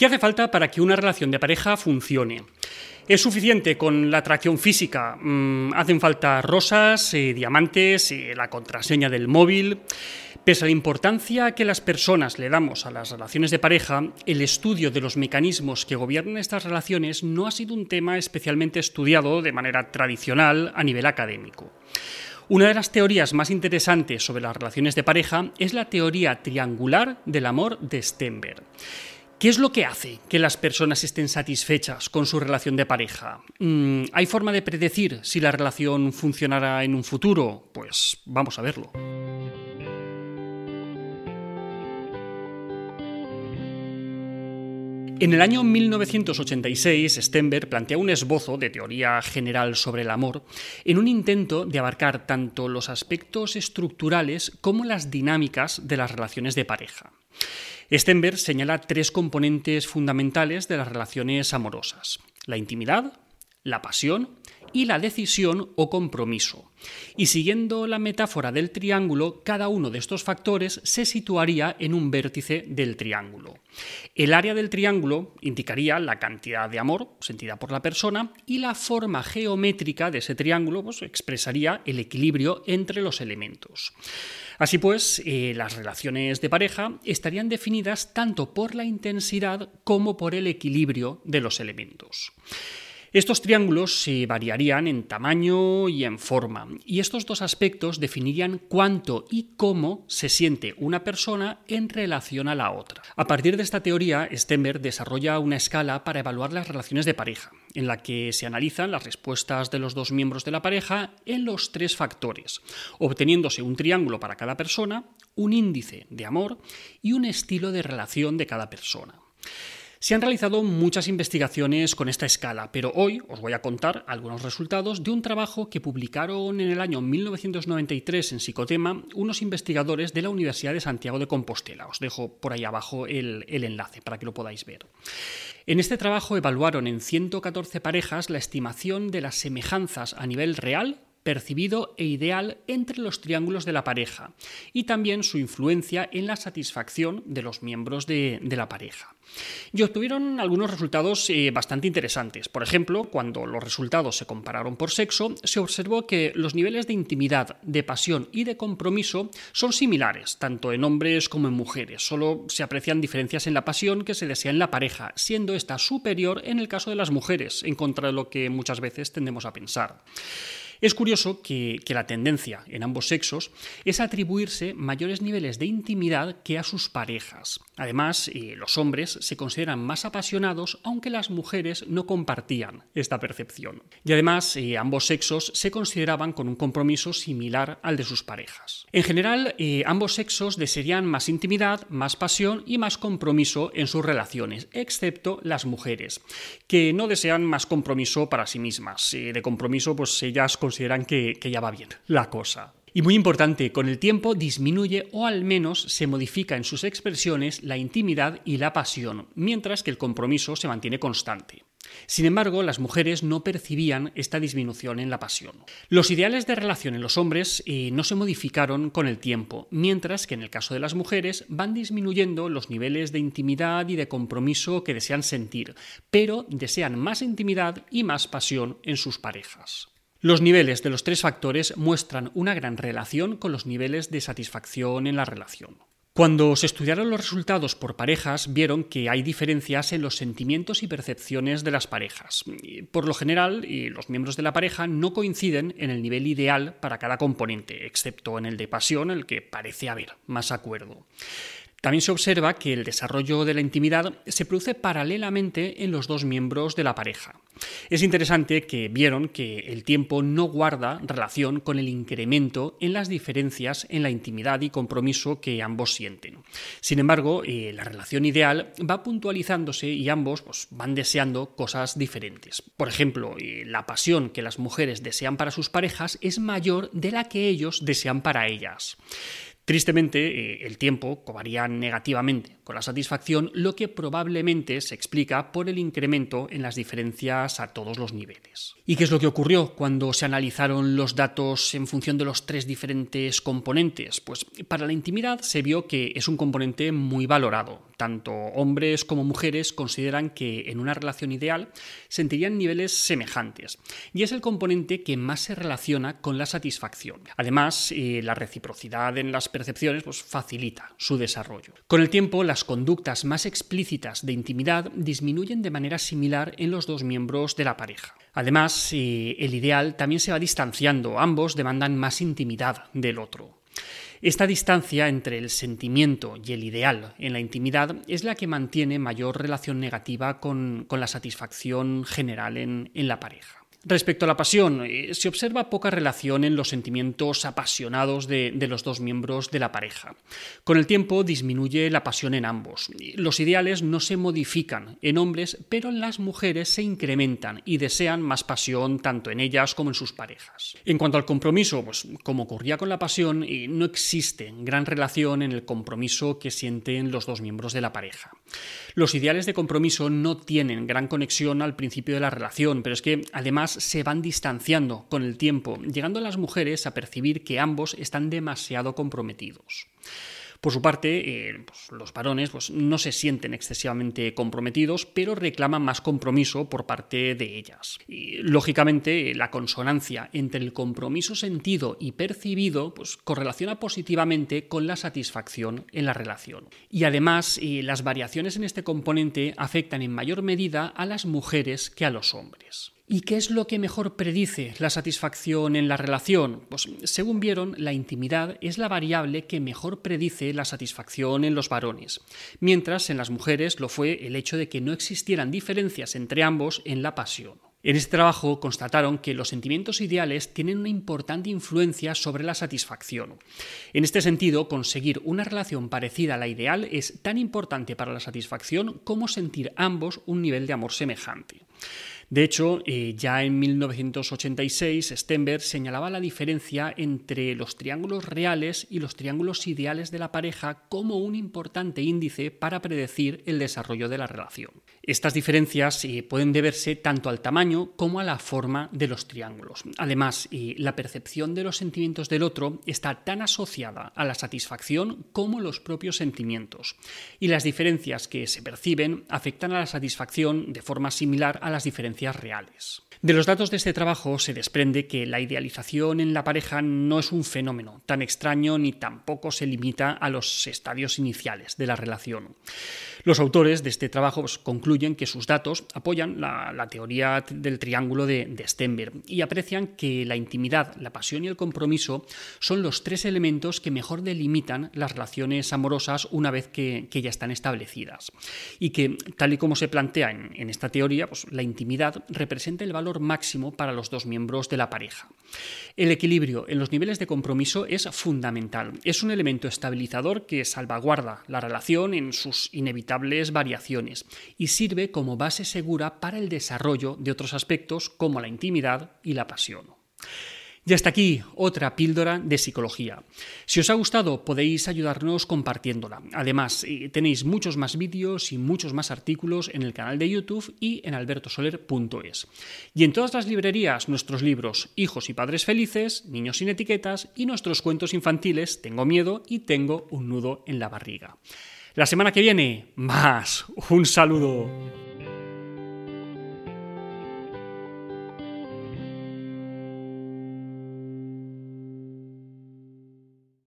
¿Qué hace falta para que una relación de pareja funcione? ¿Es suficiente con la atracción física? Mm, ¿Hacen falta rosas, eh, diamantes, eh, la contraseña del móvil? Pese a la importancia que las personas le damos a las relaciones de pareja, el estudio de los mecanismos que gobiernan estas relaciones no ha sido un tema especialmente estudiado de manera tradicional a nivel académico. Una de las teorías más interesantes sobre las relaciones de pareja es la teoría triangular del amor de Stenberg. ¿Qué es lo que hace que las personas estén satisfechas con su relación de pareja? Mm, ¿Hay forma de predecir si la relación funcionará en un futuro? Pues vamos a verlo. En el año 1986, Stenberg plantea un esbozo de teoría general sobre el amor en un intento de abarcar tanto los aspectos estructurales como las dinámicas de las relaciones de pareja. Stenberg señala tres componentes fundamentales de las relaciones amorosas, la intimidad, la pasión y la decisión o compromiso. Y siguiendo la metáfora del triángulo, cada uno de estos factores se situaría en un vértice del triángulo. El área del triángulo indicaría la cantidad de amor sentida por la persona y la forma geométrica de ese triángulo pues, expresaría el equilibrio entre los elementos. Así pues, eh, las relaciones de pareja estarían definidas tanto por la intensidad como por el equilibrio de los elementos. Estos triángulos se variarían en tamaño y en forma, y estos dos aspectos definirían cuánto y cómo se siente una persona en relación a la otra. A partir de esta teoría, Stenberg desarrolla una escala para evaluar las relaciones de pareja, en la que se analizan las respuestas de los dos miembros de la pareja en los tres factores, obteniéndose un triángulo para cada persona, un índice de amor y un estilo de relación de cada persona. Se han realizado muchas investigaciones con esta escala, pero hoy os voy a contar algunos resultados de un trabajo que publicaron en el año 1993 en Psicotema unos investigadores de la Universidad de Santiago de Compostela. Os dejo por ahí abajo el, el enlace para que lo podáis ver. En este trabajo evaluaron en 114 parejas la estimación de las semejanzas a nivel real percibido e ideal entre los triángulos de la pareja y también su influencia en la satisfacción de los miembros de, la pareja. Y obtuvieron algunos resultados eh, bastante interesantes. Por ejemplo, cuando los resultados se compararon por sexo, se observó que los niveles de intimidad, de pasión y de compromiso son similares, tanto en hombres como en mujeres. Solo se aprecian diferencias en la pasión que se desea en la pareja, siendo esta superior en el caso de las mujeres, en contra de lo que muchas veces tendemos a pensar. Es curioso que, la tendencia en ambos sexos es atribuirse mayores niveles de intimidad que a sus parejas. Además, eh, los hombres se consideran más apasionados, aunque las mujeres no compartían esta percepción. Y además, eh, ambos sexos se consideraban con un compromiso similar al de sus parejas. En general, eh, ambos sexos desearían más intimidad, más pasión y más compromiso en sus relaciones, excepto las mujeres, que no desean más compromiso para sí mismas. de compromiso, pues ellas consideran que, ya va bien la cosa. Y muy importante, con el tiempo disminuye o al menos se modifica en sus expresiones la intimidad y la pasión, mientras que el compromiso se mantiene constante. Sin embargo, las mujeres no percibían esta disminución en la pasión. Los ideales de relación en los hombres eh, no se modificaron con el tiempo, mientras que en el caso de las mujeres van disminuyendo los niveles de intimidad y de compromiso que desean sentir, pero desean más intimidad y más pasión en sus parejas. Los niveles de los tres factores muestran una gran relación con los niveles de satisfacción en la relación. Cuando se estudiaron los resultados por parejas, vieron que hay diferencias en los sentimientos y percepciones de las parejas. Por lo general, los miembros de la pareja no coinciden en el nivel ideal para cada componente, excepto en el de pasión, el que parece haber más acuerdo. También se observa que el desarrollo de la intimidad se produce paralelamente en los dos miembros de la pareja. Es interesante que vieron que el tiempo no guarda relación con el incremento en las diferencias en la intimidad y compromiso que ambos sienten. Sin embargo, eh, la relación ideal va puntualizándose y ambos pues, van deseando cosas diferentes. Por ejemplo, eh, la pasión que las mujeres desean para sus parejas es mayor de la que ellos desean para ellas. Tristemente, eh, el tiempo cobraría negativamente con la satisfacción, lo que probablemente se explica por el incremento en las diferencias a todos los niveles. ¿Y qué es lo que ocurrió cuando se analizaron los datos en función de los tres diferentes componentes? Pues para la intimidad se vio que es un componente muy valorado. Tanto hombres como mujeres consideran que en una relación ideal sentirían niveles semejantes. Y es el componente que más se relaciona con la satisfacción. Además, eh, la reciprocidad en las percepciones pues, facilita su desarrollo. Con el tiempo, las conductas más explícitas de intimidad disminuyen de manera similar en los dos miembros de la pareja. Además, eh, el ideal también se va distanciando, ambos demandan más intimidad del otro. Esta distancia entre el sentimiento y el ideal en la intimidad es la que mantiene mayor relación negativa con, la satisfacción general en la pareja. Respecto a la pasión, eh, se observa poca relación en los sentimientos apasionados de, los dos miembros de la pareja. Con el tiempo disminuye la pasión en ambos. Los ideales no se modifican en hombres, pero en las mujeres se incrementan y desean más pasión tanto en ellas como en sus parejas. En cuanto al compromiso, pues como ocurría con la pasión, eh, no existe gran relación en el compromiso que sienten los dos miembros de la pareja. Los ideales de compromiso no tienen gran conexión al principio de la relación, pero es que además se van distanciando con el tiempo, llegando las mujeres a percibir que ambos están demasiado comprometidos. Por su parte, eh, pues, los varones pues, no se sienten excesivamente comprometidos, pero reclaman más compromiso por parte de ellas. Y, lógicamente, la consonancia entre el compromiso sentido y percibido pues, correlaciona positivamente con la satisfacción en la relación. Y además, eh, las variaciones en este componente afectan en mayor medida a las mujeres que a los hombres. ¿Y qué es lo que mejor predice la satisfacción en la relación? Pues según vieron, la intimidad es la variable que mejor predice la satisfacción en los varones, mientras en las mujeres lo fue el hecho de que no existieran diferencias entre ambos en la pasión. En este trabajo constataron que los sentimientos ideales tienen una importante influencia sobre la satisfacción. En este sentido, conseguir una relación parecida a la ideal es tan importante para la satisfacción como sentir ambos un nivel de amor semejante. De hecho, eh, ya en 1986 Stenberg señalaba la diferencia entre los triángulos reales y los triángulos ideales de la pareja como un importante índice para predecir el desarrollo de la relación. Estas diferencias eh, pueden deberse tanto al tamaño como a la forma de los triángulos. Además, eh, la percepción de los sentimientos del otro está tan asociada a la satisfacción como los propios sentimientos. Y las diferencias que se perciben afectan a la satisfacción de forma similar a las diferencias reales. De los datos de este trabajo se desprende que la idealización en la pareja no es un fenómeno tan extraño ni tampoco se limita a los estadios iniciales de la relación. Los autores de este trabajo pues, concluyen que sus datos apoyan la, teoría del triángulo de, Stenberg y aprecian que la intimidad, la pasión y el compromiso son los tres elementos que mejor delimitan las relaciones amorosas una vez que, ya están establecidas. Y que, tal y como se plantea en, en esta teoría, pues, la intimidad representa el valor máximo para los dos miembros de la pareja. El equilibrio en los niveles de compromiso es fundamental. Es un elemento estabilizador que salvaguarda la relación en sus inevitables variaciones y sirve como base segura para el desarrollo de otros aspectos como la intimidad y la pasión. Y hasta aquí otra píldora de psicología. Si os ha gustado podéis ayudarnos compartiéndola. Además, eh, tenéis muchos más vídeos y muchos más artículos en el canal de YouTube y en albertosoler.es. Y en todas las librerías nuestros libros Hijos y Padres Felices, Niños sin Etiquetas y nuestros cuentos infantiles Tengo miedo y tengo un nudo en la barriga. La semana que viene, más. Un saludo.